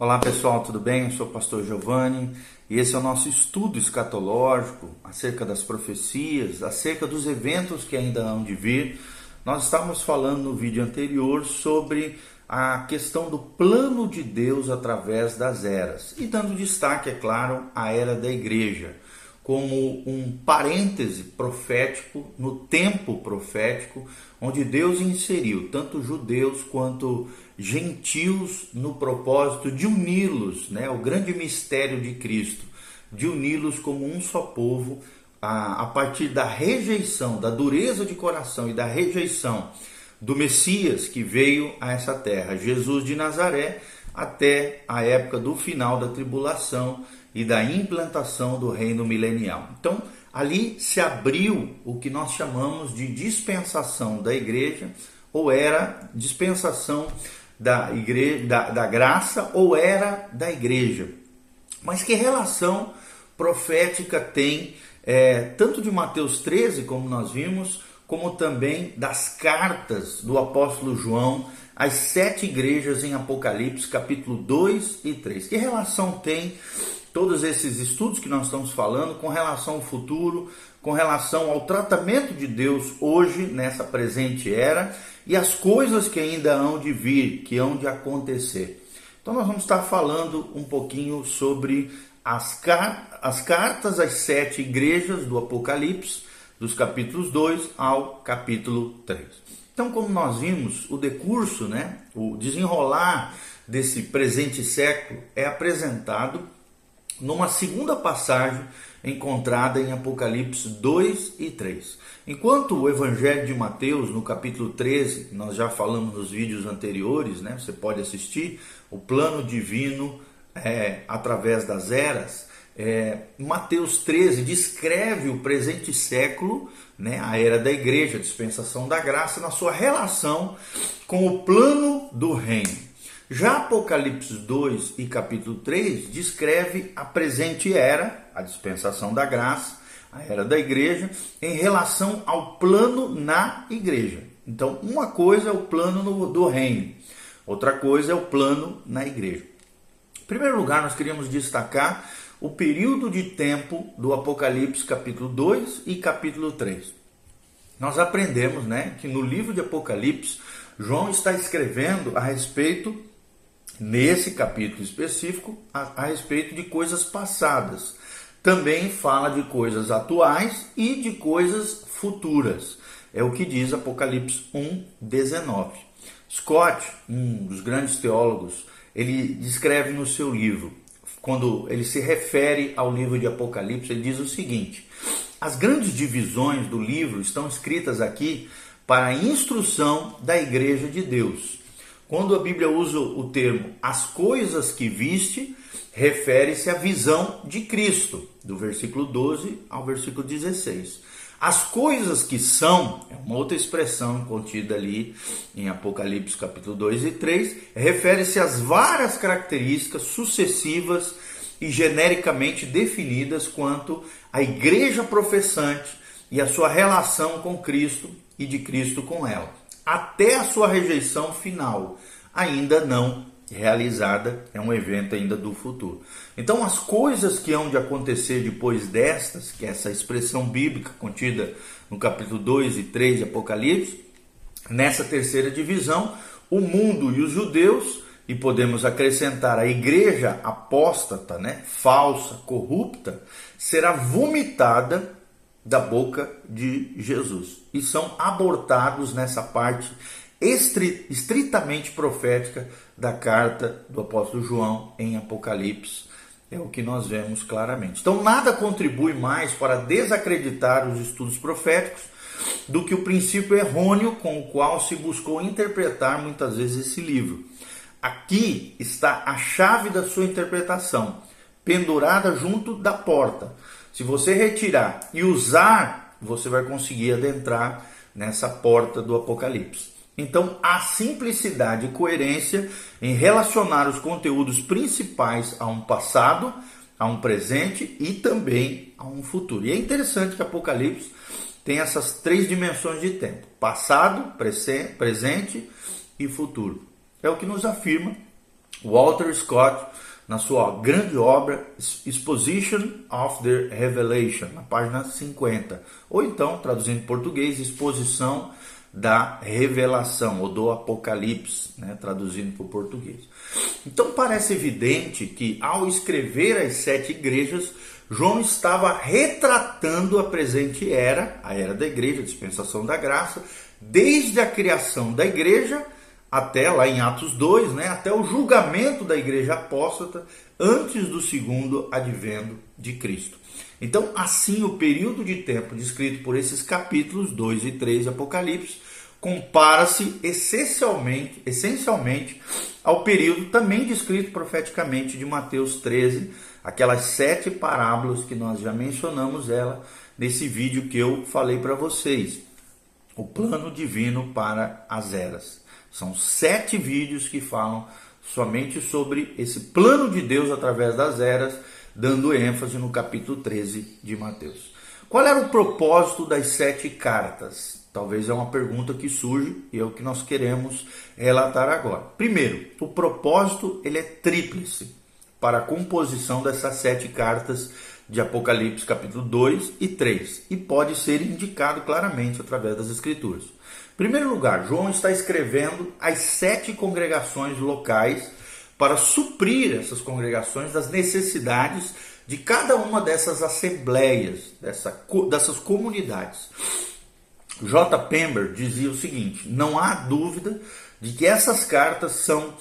Olá pessoal, tudo bem? Eu sou o pastor Giovanni e esse é o nosso estudo escatológico acerca das profecias, acerca dos eventos que ainda hão de vir. Nós estávamos falando no vídeo anterior sobre a questão do plano de Deus através das eras e dando destaque, é claro, à era da igreja como um parêntese profético no tempo profético, onde Deus inseriu tanto judeus quanto gentios no propósito de uni-los, né, o grande mistério de Cristo, de uni-los como um só povo, a, a partir da rejeição, da dureza de coração e da rejeição do Messias que veio a essa terra, Jesus de Nazaré, até a época do final da tribulação e da implantação do reino milenial. Então, ali se abriu o que nós chamamos de dispensação da igreja, ou era dispensação da, igreja, da, da graça, ou era da igreja. Mas que relação profética tem é, tanto de Mateus 13, como nós vimos, como também das cartas do apóstolo João às sete igrejas em Apocalipse, capítulo 2 e 3. Que relação tem todos esses estudos que nós estamos falando com relação ao futuro, com relação ao tratamento de Deus hoje, nessa presente era, e as coisas que ainda hão de vir, que hão de acontecer. Então, nós vamos estar falando um pouquinho sobre as, car as cartas às sete igrejas do Apocalipse, dos capítulos 2 ao capítulo 3. Então, como nós vimos, o decurso, né, o desenrolar desse presente século é apresentado numa segunda passagem encontrada em Apocalipse 2 e 3. Enquanto o Evangelho de Mateus, no capítulo 13, nós já falamos nos vídeos anteriores, né? Você pode assistir o plano divino é, através das eras. É, Mateus 13 descreve o presente século, né, a era da igreja, a dispensação da graça, na sua relação com o plano do reino. Já Apocalipse 2 e capítulo 3 descreve a presente era, a dispensação da graça, a era da igreja, em relação ao plano na igreja. Então, uma coisa é o plano no, do reino, outra coisa é o plano na igreja. Em primeiro lugar, nós queríamos destacar o período de tempo do Apocalipse capítulo 2 e capítulo 3. Nós aprendemos né, que no livro de Apocalipse, João está escrevendo a respeito nesse capítulo específico a, a respeito de coisas passadas. Também fala de coisas atuais e de coisas futuras. É o que diz Apocalipse 1, 19. Scott, um dos grandes teólogos, ele descreve no seu livro, quando ele se refere ao livro de Apocalipse, ele diz o seguinte: as grandes divisões do livro estão escritas aqui para a instrução da igreja de Deus quando a Bíblia usa o termo as coisas que viste, refere-se à visão de Cristo, do versículo 12 ao versículo 16. As coisas que são, é uma outra expressão contida ali em Apocalipse capítulo 2 e 3, refere-se às várias características sucessivas e genericamente definidas quanto à igreja professante e a sua relação com Cristo e de Cristo com ela até a sua rejeição final, ainda não realizada, é um evento ainda do futuro. Então, as coisas que hão de acontecer depois destas, que é essa expressão bíblica contida no capítulo 2 e 3 de Apocalipse, nessa terceira divisão, o mundo e os judeus, e podemos acrescentar a igreja apóstata, né, falsa, corrupta, será vomitada da boca de Jesus e são abortados nessa parte estritamente profética da carta do apóstolo João em Apocalipse. É o que nós vemos claramente. Então, nada contribui mais para desacreditar os estudos proféticos do que o princípio errôneo com o qual se buscou interpretar muitas vezes esse livro. Aqui está a chave da sua interpretação, pendurada junto da porta. Se você retirar e usar, você vai conseguir adentrar nessa porta do Apocalipse. Então, a simplicidade e coerência em relacionar os conteúdos principais a um passado, a um presente e também a um futuro. E é interessante que Apocalipse tem essas três dimensões de tempo: passado, presente e futuro. É o que nos afirma Walter Scott, na sua grande obra Exposition of the Revelation, na página 50, ou então, traduzindo em português, Exposição da Revelação, ou do Apocalipse, né, traduzindo para o português. Então parece evidente que ao escrever as sete igrejas, João estava retratando a presente era, a era da igreja, a dispensação da graça, desde a criação da igreja até lá em Atos 2, né, até o julgamento da igreja apóstata antes do segundo advento de Cristo. Então, assim, o período de tempo descrito por esses capítulos 2 e 3 de Apocalipse compara-se essencialmente, essencialmente ao período também descrito profeticamente de Mateus 13, aquelas sete parábolas que nós já mencionamos ela nesse vídeo que eu falei para vocês. O plano divino para as eras. São sete vídeos que falam somente sobre esse plano de Deus através das eras, dando ênfase no capítulo 13 de Mateus. Qual era o propósito das sete cartas? Talvez é uma pergunta que surge e é o que nós queremos relatar agora. Primeiro, o propósito ele é tríplice para a composição dessas sete cartas de Apocalipse capítulo 2 e 3 e pode ser indicado claramente através das escrituras. Primeiro lugar, João está escrevendo as sete congregações locais para suprir essas congregações das necessidades de cada uma dessas assembleias, dessa, dessas comunidades. J. Pember dizia o seguinte: não há dúvida de que essas cartas são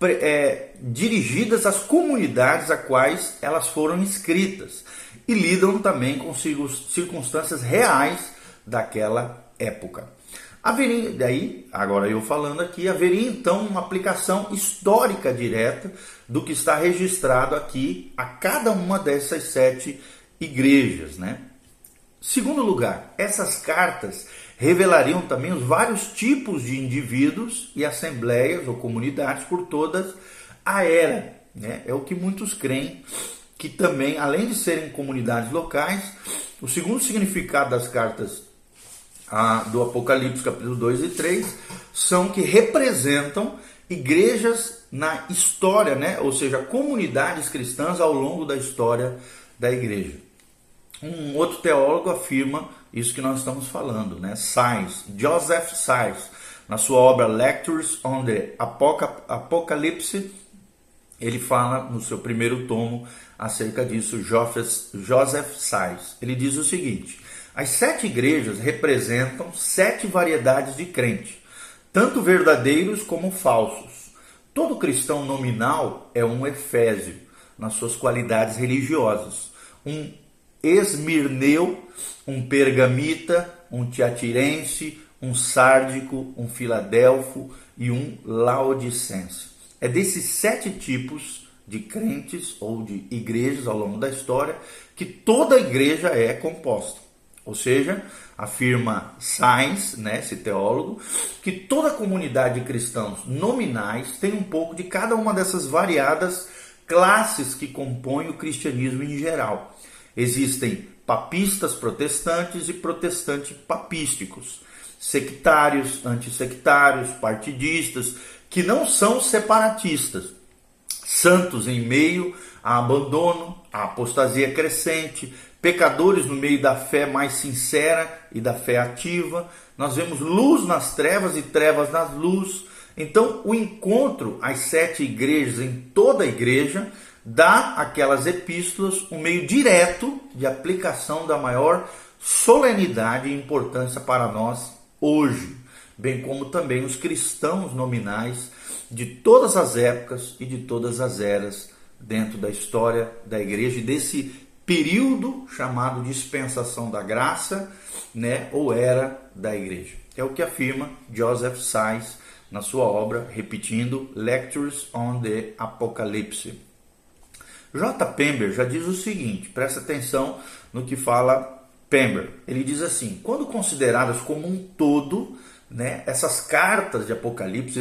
é, dirigidas às comunidades a quais elas foram escritas e lidam também com circunstâncias reais daquela época. Haveria, daí, agora eu falando aqui, haveria então uma aplicação histórica direta do que está registrado aqui a cada uma dessas sete igrejas, né? Segundo lugar, essas cartas revelariam também os vários tipos de indivíduos e assembleias ou comunidades por toda a era. Né? É o que muitos creem que também, além de serem comunidades locais, o segundo significado das cartas ah, do Apocalipse, capítulo 2 e 3, são que representam igrejas na história, né? ou seja, comunidades cristãs ao longo da história da igreja. Um outro teólogo afirma isso que nós estamos falando, né? Science, Joseph Science, na sua obra Lectures on the Apocalypse, ele fala no seu primeiro tomo acerca disso, Joseph Science. Ele diz o seguinte: as sete igrejas representam sete variedades de crente, tanto verdadeiros como falsos. Todo cristão nominal é um Efésio nas suas qualidades religiosas, um Esmirneu, um pergamita, um tiatirense, um sárdico, um filadelfo e um laodicense. É desses sete tipos de crentes ou de igrejas ao longo da história que toda igreja é composta. Ou seja, afirma Sainz, né, esse teólogo, que toda comunidade de cristãos nominais tem um pouco de cada uma dessas variadas classes que compõem o cristianismo em geral. Existem papistas protestantes e protestantes papísticos, sectários, antissectários, partidistas, que não são separatistas, santos em meio a abandono, a apostasia crescente, pecadores no meio da fé mais sincera e da fé ativa. Nós vemos luz nas trevas e trevas nas luz. Então, o encontro às sete igrejas em toda a igreja dá aquelas epístolas um meio direto de aplicação da maior solenidade e importância para nós hoje, bem como também os cristãos nominais de todas as épocas e de todas as eras dentro da história da igreja e desse período chamado dispensação da graça, né, ou era da igreja. É o que afirma Joseph Sais na sua obra, repetindo Lectures on the Apocalypse. J. Pember já diz o seguinte, presta atenção no que fala Pember. Ele diz assim: quando consideradas como um todo, né, essas cartas de Apocalipse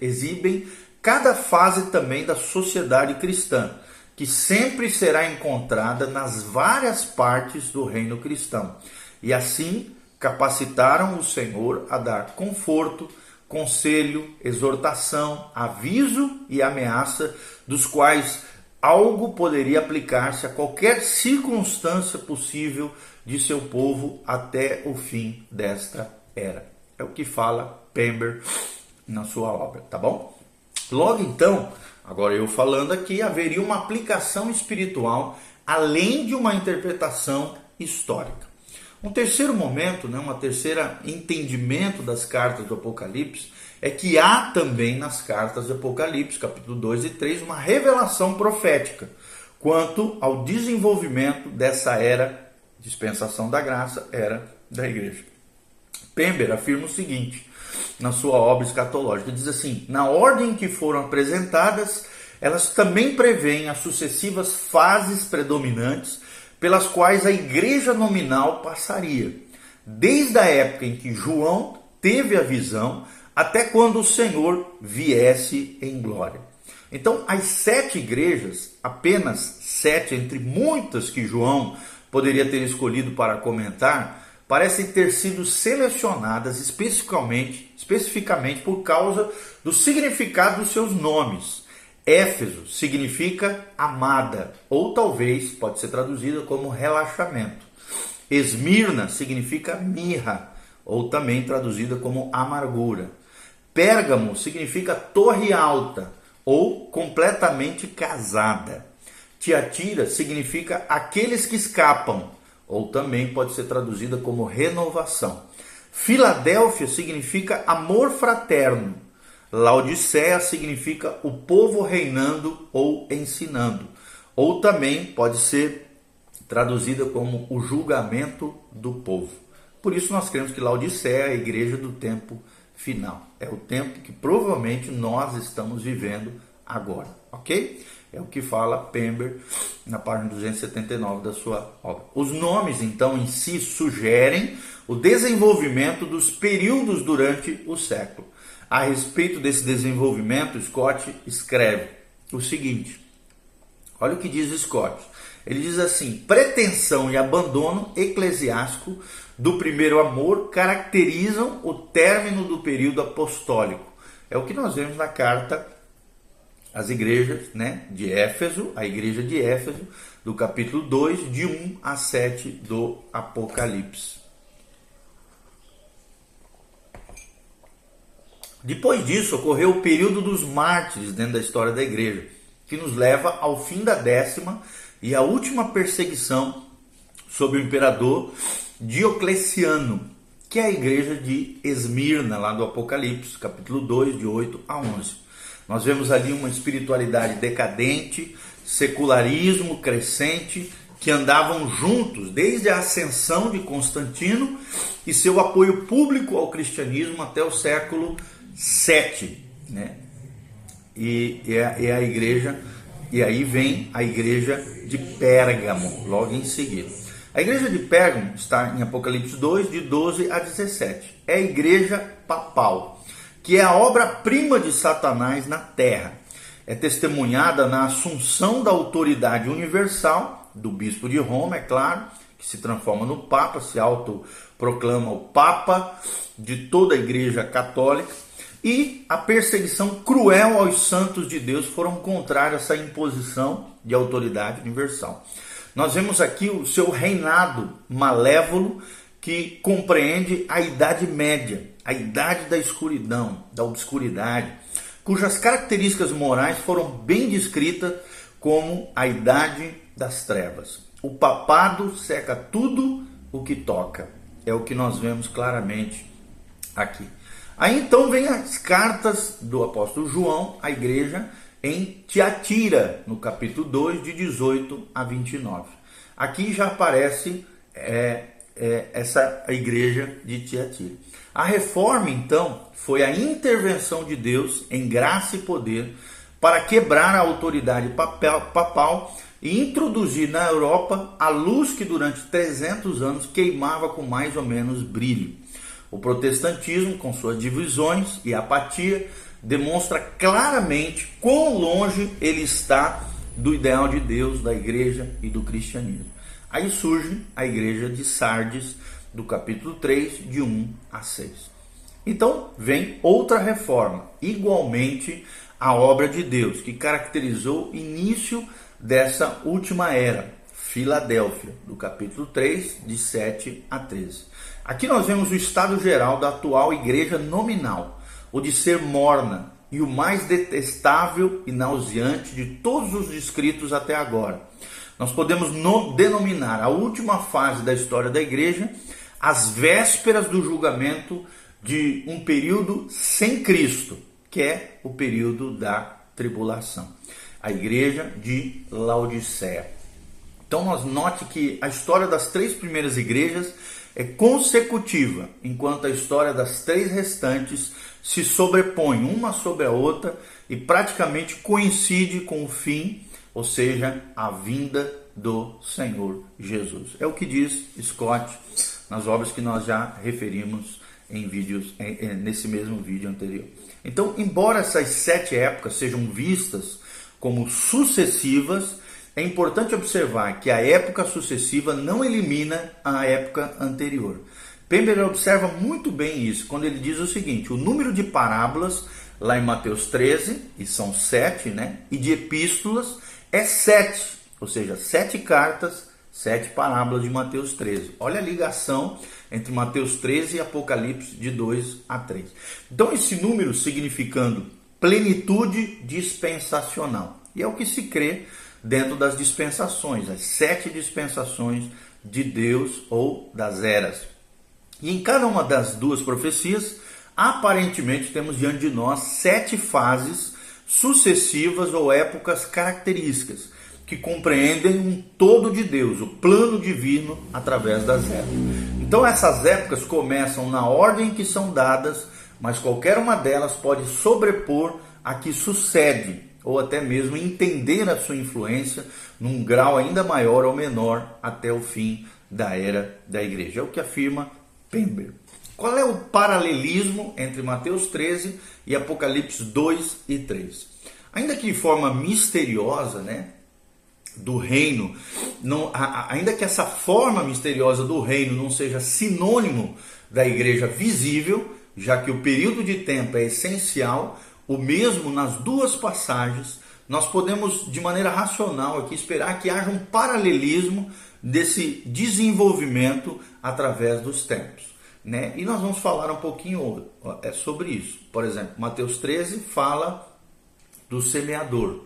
exibem cada fase também da sociedade cristã, que sempre será encontrada nas várias partes do reino cristão. E assim capacitaram o Senhor a dar conforto, conselho, exortação, aviso e ameaça, dos quais algo poderia aplicar-se a qualquer circunstância possível de seu povo até o fim desta era. É o que fala Pember na sua obra, tá bom? Logo então, agora eu falando aqui, haveria uma aplicação espiritual além de uma interpretação histórica. Um terceiro momento, né, uma terceira entendimento das cartas do Apocalipse é que há também nas cartas do Apocalipse, capítulo 2 e 3, uma revelação profética quanto ao desenvolvimento dessa era, dispensação da graça, era da igreja. Pember afirma o seguinte na sua obra escatológica: diz assim, na ordem em que foram apresentadas, elas também prevêem as sucessivas fases predominantes pelas quais a igreja nominal passaria, desde a época em que João teve a visão até quando o Senhor viesse em glória. Então, as sete igrejas, apenas sete entre muitas que João poderia ter escolhido para comentar, parecem ter sido selecionadas especificamente, especificamente por causa do significado dos seus nomes. Éfeso significa amada, ou talvez pode ser traduzida como relaxamento. Esmirna significa mirra, ou também traduzida como amargura. Pérgamo significa torre alta, ou completamente casada. Tiatira significa aqueles que escapam, ou também pode ser traduzida como renovação. Filadélfia significa amor fraterno, Laodiceia significa o povo reinando ou ensinando, ou também pode ser traduzida como o julgamento do povo. Por isso nós cremos que Laodiceia é a igreja do tempo final. É o tempo que provavelmente nós estamos vivendo agora, ok? É o que fala Pember na página 279 da sua obra. Os nomes, então, em si sugerem o desenvolvimento dos períodos durante o século. A respeito desse desenvolvimento, Scott escreve o seguinte: olha o que diz Scott. Ele diz assim: pretensão e abandono eclesiástico do primeiro amor caracterizam o término do período apostólico. É o que nós vemos na carta às igrejas né, de Éfeso, a igreja de Éfeso, do capítulo 2, de 1 a 7 do Apocalipse. Depois disso, ocorreu o período dos mártires dentro da história da igreja, que nos leva ao fim da décima e a última perseguição sobre o imperador Diocleciano, que é a igreja de Esmirna, lá do Apocalipse, capítulo 2, de 8 a 11. Nós vemos ali uma espiritualidade decadente, secularismo crescente, que andavam juntos desde a ascensão de Constantino e seu apoio público ao cristianismo até o século 7, né? E é, é a igreja, e aí vem a igreja de Pérgamo, logo em seguida. A igreja de Pérgamo está em Apocalipse 2, de 12 a 17. É a igreja papal, que é a obra-prima de Satanás na terra. É testemunhada na assunção da autoridade universal do bispo de Roma, é claro, que se transforma no Papa, se autoproclama o Papa de toda a igreja católica e a perseguição cruel aos santos de Deus foram contrárias a essa imposição de autoridade universal. Nós vemos aqui o seu reinado malévolo que compreende a Idade Média, a idade da escuridão, da obscuridade, cujas características morais foram bem descritas como a idade das trevas. O papado seca tudo o que toca. É o que nós vemos claramente aqui. Aí então vem as cartas do apóstolo João à igreja em Tiatira, no capítulo 2, de 18 a 29. Aqui já aparece é, é, essa igreja de Tiatira. A reforma, então, foi a intervenção de Deus em graça e poder para quebrar a autoridade papal e introduzir na Europa a luz que durante 300 anos queimava com mais ou menos brilho. O protestantismo, com suas divisões e apatia, demonstra claramente quão longe ele está do ideal de Deus, da igreja e do cristianismo. Aí surge a igreja de Sardes, do capítulo 3, de 1 a 6. Então vem outra reforma, igualmente a obra de Deus, que caracterizou o início dessa última era, Filadélfia, do capítulo 3, de 7 a 13. Aqui nós vemos o estado geral da atual igreja nominal, o de ser morna e o mais detestável e nauseante de todos os descritos até agora. Nós podemos no, denominar a última fase da história da igreja as vésperas do julgamento de um período sem Cristo, que é o período da tribulação. A igreja de Laodiceia. Então nós note que a história das três primeiras igrejas é consecutiva, enquanto a história das três restantes se sobrepõe uma sobre a outra e praticamente coincide com o fim, ou seja, a vinda do Senhor Jesus. É o que diz Scott nas obras que nós já referimos em vídeos nesse mesmo vídeo anterior. Então, embora essas sete épocas sejam vistas como sucessivas, é importante observar que a época sucessiva não elimina a época anterior. Pember observa muito bem isso quando ele diz o seguinte: o número de parábolas lá em Mateus 13, e são sete, né? E de epístolas é sete, ou seja, sete cartas Sete parábolas de Mateus 13. Olha a ligação entre Mateus 13 e Apocalipse de 2 a 3. Então, esse número significando plenitude dispensacional. E é o que se crê dentro das dispensações, as sete dispensações de Deus ou das eras. E em cada uma das duas profecias, aparentemente temos diante de nós sete fases sucessivas ou épocas características que compreendem um todo de Deus, o plano divino através das épocas. Então essas épocas começam na ordem que são dadas, mas qualquer uma delas pode sobrepor a que sucede, ou até mesmo entender a sua influência num grau ainda maior ou menor até o fim da era da igreja. É o que afirma Pember. Qual é o paralelismo entre Mateus 13 e Apocalipse 2 e 3? Ainda que de forma misteriosa, né? Do reino, não, ainda que essa forma misteriosa do reino não seja sinônimo da igreja visível, já que o período de tempo é essencial, o mesmo nas duas passagens, nós podemos de maneira racional aqui esperar que haja um paralelismo desse desenvolvimento através dos tempos. Né? E nós vamos falar um pouquinho é, sobre isso. Por exemplo, Mateus 13 fala do semeador.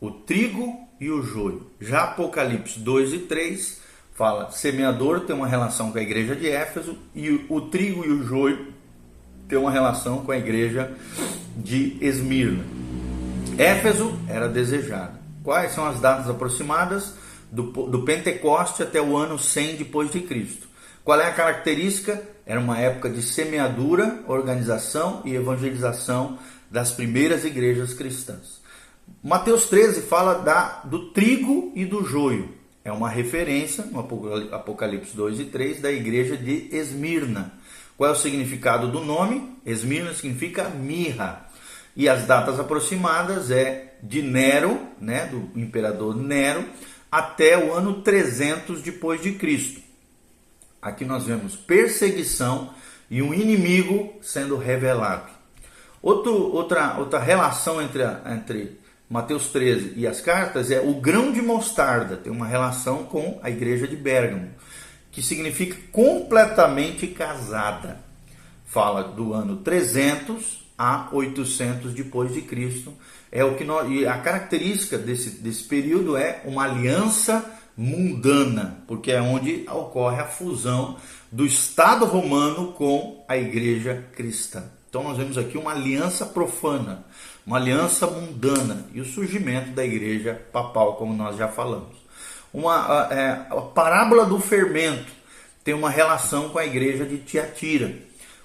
O trigo e o joio. Já Apocalipse 2 e 3 fala: semeador tem uma relação com a igreja de Éfeso e o trigo e o joio tem uma relação com a igreja de Esmirna. Éfeso era desejado. Quais são as datas aproximadas do, do Pentecoste até o ano 100 depois de Cristo? Qual é a característica? Era uma época de semeadura, organização e evangelização das primeiras igrejas cristãs. Mateus 13 fala da, do trigo e do joio. É uma referência, no Apocalipse 2 e 3, da igreja de Esmirna. Qual é o significado do nome? Esmirna significa mirra. E as datas aproximadas é de Nero, né, do imperador Nero, até o ano 300 depois de Cristo. Aqui nós vemos perseguição e um inimigo sendo revelado. Outro, outra, outra relação entre, entre Mateus 13 e as cartas é o grão de mostarda, tem uma relação com a igreja de Bérgamo, que significa completamente casada. Fala do ano 300 a 800 depois de Cristo. É o que nós, e a característica desse, desse período é uma aliança mundana, porque é onde ocorre a fusão do Estado romano com a igreja cristã. Então nós vemos aqui uma aliança profana, uma aliança mundana e o surgimento da igreja papal, como nós já falamos. Uma, é, a parábola do fermento tem uma relação com a igreja de Tiatira,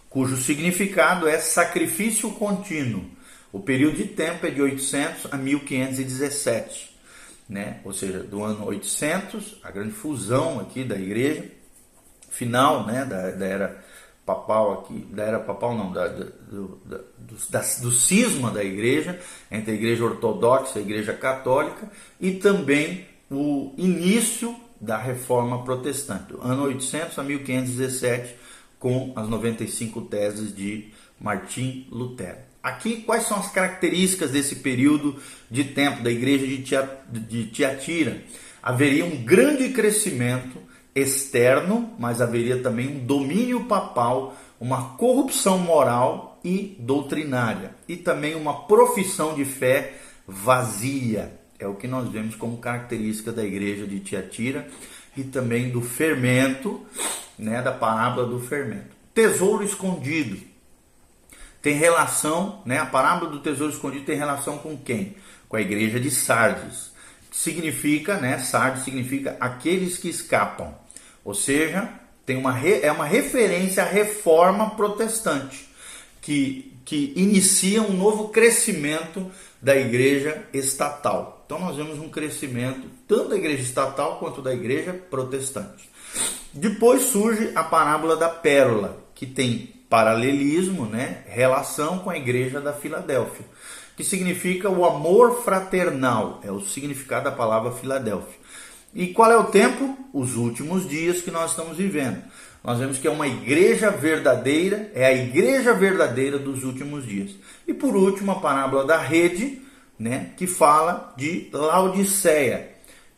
cujo significado é sacrifício contínuo. O período de tempo é de 800 a 1517, né? ou seja, do ano 800, a grande fusão aqui da igreja, final né, da, da era papal aqui, da era papal não, da, do, da, do, da, do cisma da igreja, entre a igreja ortodoxa e a igreja católica, e também o início da reforma protestante, ano 800 a 1517, com as 95 teses de Martim Lutero. Aqui, quais são as características desse período de tempo da igreja de Tiatira? Haveria um grande crescimento externo, mas haveria também um domínio papal, uma corrupção moral e doutrinária, e também uma profissão de fé vazia. É o que nós vemos como característica da igreja de Tiatira e também do fermento, né, da parábola do fermento. Tesouro escondido. Tem relação, né, a parábola do tesouro escondido tem relação com quem? Com a igreja de Sardes. Significa, né, Sardes significa aqueles que escapam. Ou seja, tem uma, é uma referência à reforma protestante, que, que inicia um novo crescimento da igreja estatal. Então nós vemos um crescimento tanto da igreja estatal quanto da igreja protestante. Depois surge a parábola da pérola, que tem paralelismo, né, relação com a igreja da Filadélfia, que significa o amor fraternal, é o significado da palavra Filadélfia. E qual é o tempo? Os últimos dias que nós estamos vivendo. Nós vemos que é uma igreja verdadeira, é a igreja verdadeira dos últimos dias. E por último, a parábola da rede, né, que fala de Laodiceia,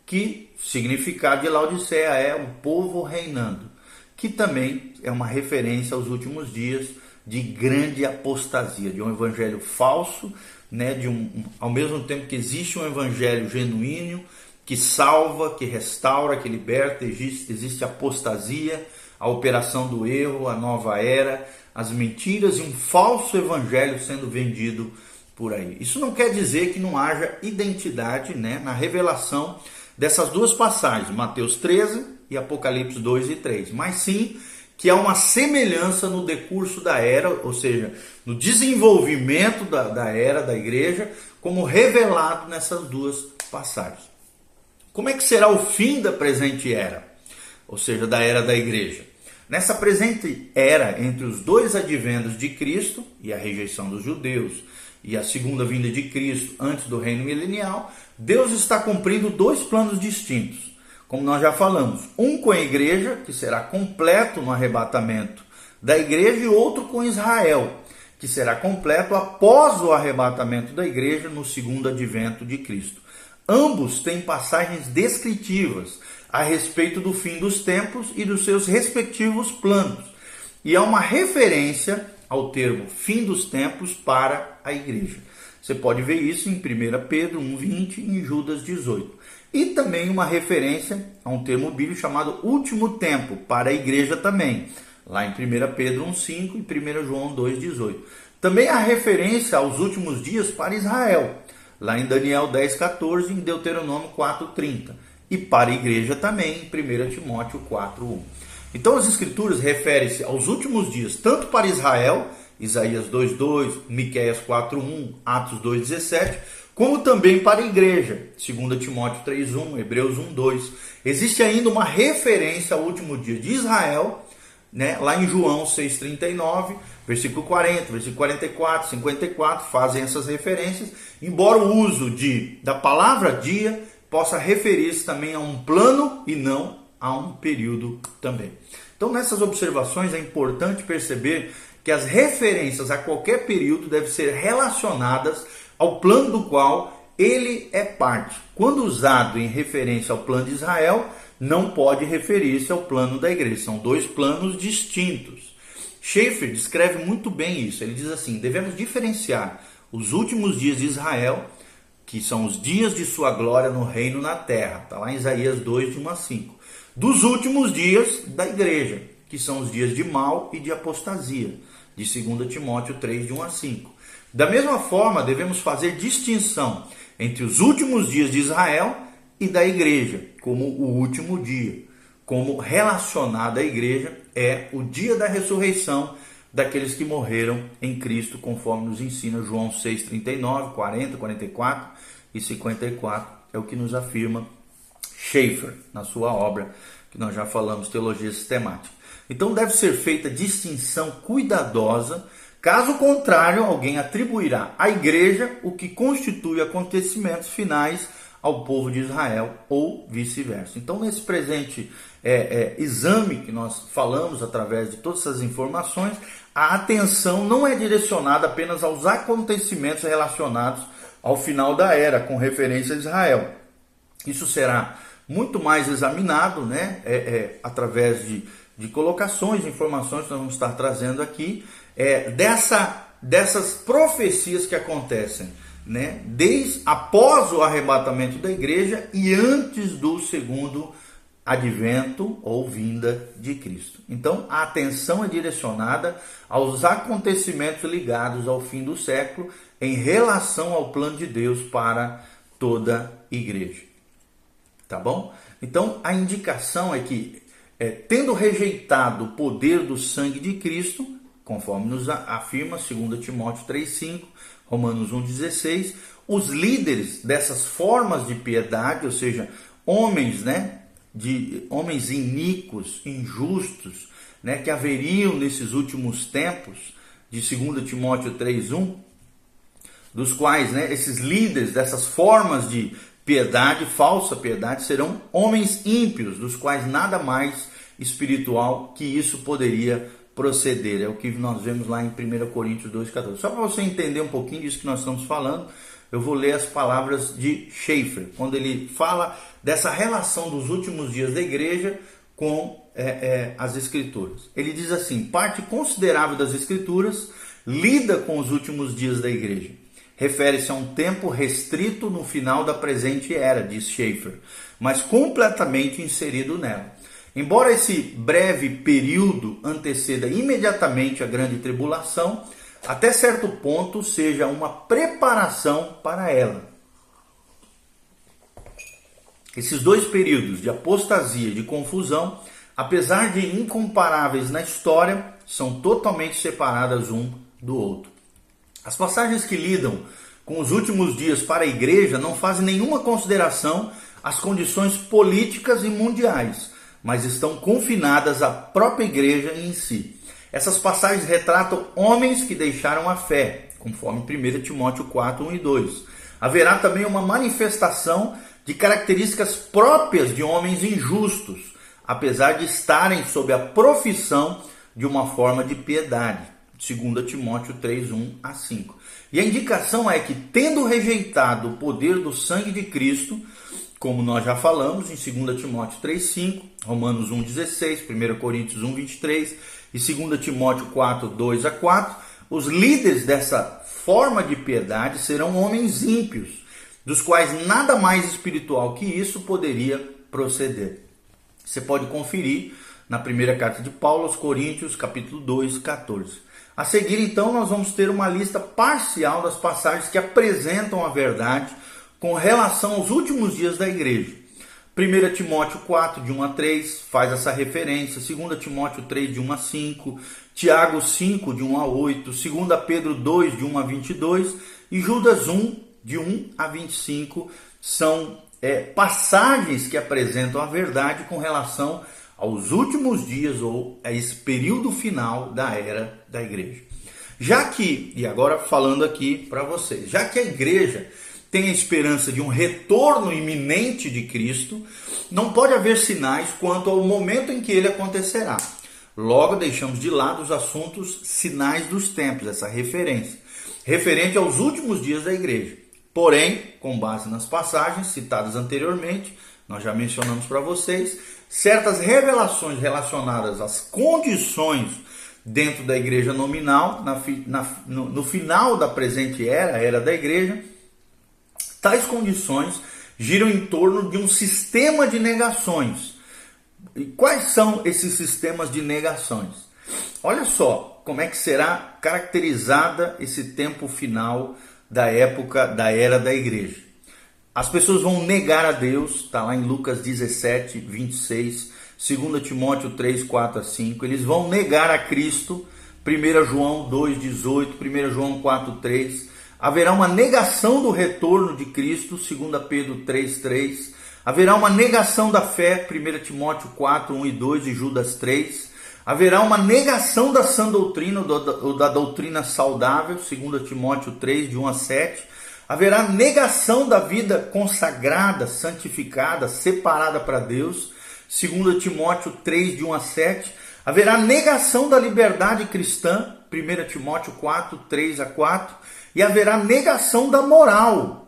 que significado de Laodiceia é o povo reinando, que também é uma referência aos últimos dias de grande apostasia, de um evangelho falso, né, de um, ao mesmo tempo que existe um evangelho genuíno, que salva, que restaura, que liberta, existe, apostasia, a operação do erro, a nova era, as mentiras e um falso evangelho sendo vendido por aí. Isso não quer dizer que não haja identidade né, na revelação dessas duas passagens, Mateus 13 e Apocalipse 2 e 3, mas sim que há uma semelhança no decurso da era, ou seja, no desenvolvimento da, da era da igreja, como revelado nessas duas passagens. Como é que será o fim da presente era, ou seja, da era da igreja? Nessa presente era entre os dois adventos de Cristo e a rejeição dos judeus e a segunda vinda de Cristo antes do reino milenial, Deus está cumprindo dois planos distintos. Como nós já falamos, um com a igreja, que será completo no arrebatamento da igreja, e outro com Israel, que será completo após o arrebatamento da igreja no segundo advento de Cristo. Ambos têm passagens descritivas a respeito do fim dos tempos e dos seus respectivos planos. E há uma referência ao termo fim dos tempos para a igreja. Você pode ver isso em 1 Pedro 1,20 e em Judas 18. E também uma referência a um termo bíblico chamado último tempo para a igreja também, lá em 1 Pedro 1,5 e 1 João 2,18. Também há referência aos últimos dias para Israel, lá em Daniel 10,14 e em Deuteronômio 4,30 e para a igreja também, em 1 Timóteo 4:1. Então as escrituras referem-se aos últimos dias, tanto para Israel, Isaías 2:2, Miqueias 4:1, Atos 2:17, como também para a igreja, 2 Timóteo 3:1, Hebreus 1:2. Existe ainda uma referência ao último dia de Israel, né, lá em João 6:39, versículo 40, versículo 44, 54 fazem essas referências, embora o uso de da palavra dia possa referir-se também a um plano e não a um período também. Então, nessas observações é importante perceber que as referências a qualquer período devem ser relacionadas ao plano do qual ele é parte. Quando usado em referência ao plano de Israel, não pode referir-se ao plano da igreja. São dois planos distintos. Schaeffer descreve muito bem isso. Ele diz assim: devemos diferenciar os últimos dias de Israel que são os dias de sua glória no reino na terra. Está lá em Isaías 2, de 1 a 5. Dos últimos dias da igreja, que são os dias de mal e de apostasia, de 2 Timóteo 3, de 1 a 5. Da mesma forma, devemos fazer distinção entre os últimos dias de Israel e da igreja, como o último dia. Como relacionado à igreja é o dia da ressurreição daqueles que morreram em Cristo, conforme nos ensina João 6,39, 40, 44 e 54, é o que nos afirma Schaeffer na sua obra, que nós já falamos, Teologia Sistemática. Então deve ser feita distinção cuidadosa, caso contrário, alguém atribuirá à igreja o que constitui acontecimentos finais ao povo de Israel ou vice-versa. Então, nesse presente é, é, exame que nós falamos através de todas essas informações, a atenção não é direcionada apenas aos acontecimentos relacionados ao final da era, com referência a Israel. Isso será muito mais examinado né, é, é através de, de colocações, informações que nós vamos estar trazendo aqui, é, dessa, dessas profecias que acontecem né, desde após o arrebatamento da igreja e antes do segundo advento ou vinda de Cristo. Então, a atenção é direcionada aos acontecimentos ligados ao fim do século em relação ao plano de Deus para toda a igreja. Tá bom? Então, a indicação é que, é, tendo rejeitado o poder do sangue de Cristo, conforme nos afirma 2 Timóteo 3,5, Romanos 1,16, os líderes dessas formas de piedade, ou seja, homens, né, de homens iníquos, injustos, né, que haveriam nesses últimos tempos, de 2 Timóteo 3,1, dos quais, né, esses líderes dessas formas de piedade, falsa piedade, serão homens ímpios, dos quais nada mais espiritual que isso poderia proceder. É o que nós vemos lá em 1 Coríntios 2,14. Só para você entender um pouquinho disso que nós estamos falando, eu vou ler as palavras de Schaeffer, quando ele fala dessa relação dos últimos dias da igreja com é, é, as Escrituras. Ele diz assim: parte considerável das Escrituras lida com os últimos dias da igreja. Refere-se a um tempo restrito no final da presente era, diz Schaeffer, mas completamente inserido nela. Embora esse breve período anteceda imediatamente a grande tribulação, até certo ponto seja uma preparação para ela. Esses dois períodos de apostasia e de confusão, apesar de incomparáveis na história, são totalmente separadas um do outro. As passagens que lidam com os últimos dias para a igreja não fazem nenhuma consideração às condições políticas e mundiais, mas estão confinadas à própria igreja em si. Essas passagens retratam homens que deixaram a fé, conforme 1 Timóteo 4, 1 e 2. Haverá também uma manifestação de características próprias de homens injustos, apesar de estarem sob a profissão de uma forma de piedade. 2 Timóteo 3, 1 a 5. E a indicação é que, tendo rejeitado o poder do sangue de Cristo, como nós já falamos em 2 Timóteo 3,5, Romanos 1,16, 1 Coríntios 1,23 e 2 Timóteo 4, 2 a 4, os líderes dessa forma de piedade serão homens ímpios, dos quais nada mais espiritual que isso poderia proceder. Você pode conferir na primeira carta de Paulo aos Coríntios, capítulo 2, 14. A seguir, então, nós vamos ter uma lista parcial das passagens que apresentam a verdade com relação aos últimos dias da igreja. 1 Timóteo 4, de 1 a 3, faz essa referência. 2 Timóteo 3, de 1 a 5. Tiago 5, de 1 a 8. 2 Pedro 2, de 1 a 22. E Judas 1, de 1 a 25. São é, passagens que apresentam a verdade com relação aos últimos dias ou a esse período final da era da igreja. Já que, e agora falando aqui para vocês, já que a igreja tem a esperança de um retorno iminente de Cristo, não pode haver sinais quanto ao momento em que ele acontecerá. Logo, deixamos de lado os assuntos sinais dos tempos, essa referência, referente aos últimos dias da igreja. Porém, com base nas passagens citadas anteriormente, nós já mencionamos para vocês, certas revelações relacionadas às condições dentro da igreja nominal, na, na, no, no final da presente era, era da igreja, Tais condições giram em torno de um sistema de negações. E quais são esses sistemas de negações? Olha só como é que será caracterizada esse tempo final da época da era da igreja. As pessoas vão negar a Deus, está lá em Lucas 17, 26, 2 Timóteo 3, 4 a 5. Eles vão negar a Cristo, 1 João 2, 18, 1 João 4, 3 haverá uma negação do retorno de Cristo, 2 Pedro 3,3. Haverá uma negação da fé, 1 Timóteo 4, 1 e 2 e Judas 3. Haverá uma negação da sã doutrina ou da doutrina saudável, 2 Timóteo 3, de 1 a 7. Haverá negação da vida consagrada, santificada, separada para Deus. 2 Timóteo 3, de 1 a 7. Haverá negação da liberdade cristã. 1 Timóteo 4, 3 a 4. E haverá negação da moral.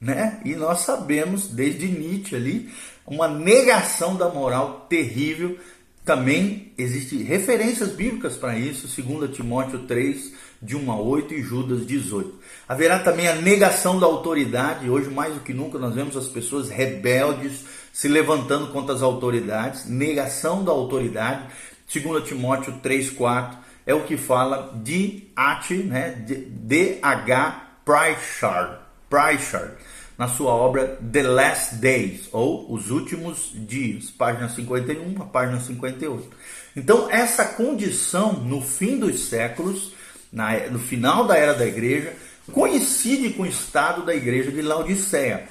Né? E nós sabemos, desde Nietzsche ali, uma negação da moral terrível também existem referências bíblicas para isso, 2 Timóteo 3, de 1 a 8 e Judas 18. Haverá também a negação da autoridade, hoje mais do que nunca nós vemos as pessoas rebeldes se levantando contra as autoridades, negação da autoridade, 2 Timóteo 3, 4, é o que fala de H, né, D-H Pritchard na sua obra The Last Days, ou Os Últimos Dias, página 51 a página 58. Então, essa condição no fim dos séculos, na, no final da era da igreja, coincide com o estado da igreja de Laodiceia,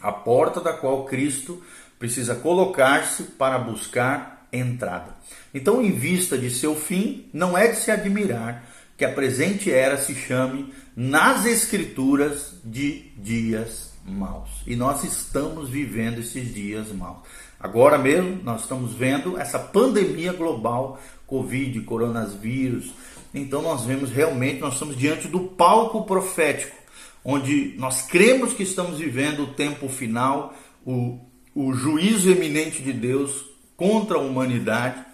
a porta da qual Cristo precisa colocar-se para buscar entrada. Então, em vista de seu fim, não é de se admirar que a presente era se chame nas Escrituras de dias maus. E nós estamos vivendo esses dias maus. Agora mesmo nós estamos vendo essa pandemia global, Covid, coronavírus. Então nós vemos realmente, nós estamos diante do palco profético, onde nós cremos que estamos vivendo o tempo final, o, o juízo eminente de Deus contra a humanidade.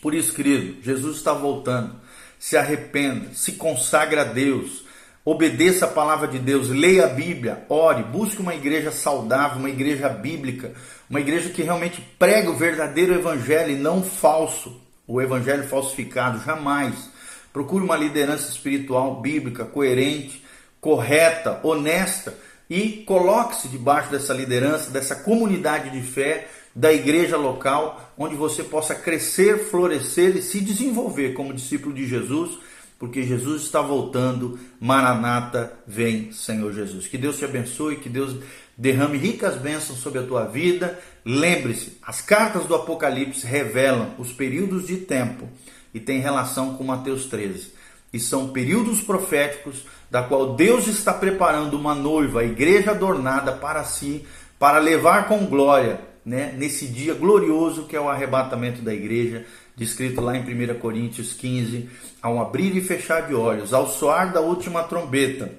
Por isso, querido, Jesus está voltando. Se arrependa, se consagra a Deus Obedeça a palavra de Deus, leia a Bíblia, ore, busque uma igreja saudável, uma igreja bíblica, uma igreja que realmente prega o verdadeiro evangelho e não falso, o evangelho falsificado, jamais. Procure uma liderança espiritual bíblica, coerente, correta, honesta e coloque-se debaixo dessa liderança, dessa comunidade de fé, da igreja local, onde você possa crescer, florescer e se desenvolver como discípulo de Jesus porque Jesus está voltando. Maranata, vem, Senhor Jesus. Que Deus te abençoe, que Deus derrame ricas bênçãos sobre a tua vida. Lembre-se, as cartas do Apocalipse revelam os períodos de tempo e tem relação com Mateus 13. E são períodos proféticos da qual Deus está preparando uma noiva, a igreja adornada para si, para levar com glória, né, nesse dia glorioso que é o arrebatamento da igreja descrito lá em 1 Coríntios 15, ao abrir e fechar de olhos, ao soar da última trombeta,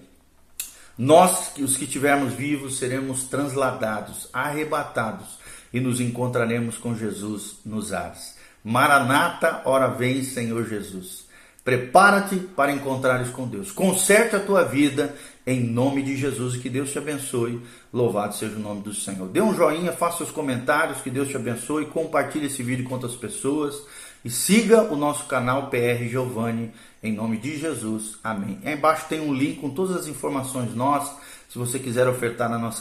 nós, os que estivermos vivos, seremos transladados, arrebatados e nos encontraremos com Jesus nos ares. Maranata, ora vem, Senhor Jesus. Prepara-te para encontrares com Deus. Conserte a tua vida em nome de Jesus que Deus te abençoe. Louvado seja o nome do Senhor. Dê um joinha, faça seus comentários, que Deus te abençoe. Compartilhe esse vídeo com outras pessoas. E siga o nosso canal PR Giovanni, em nome de Jesus. Amém. Aí embaixo tem um link com todas as informações nossas. Se você quiser ofertar na nossa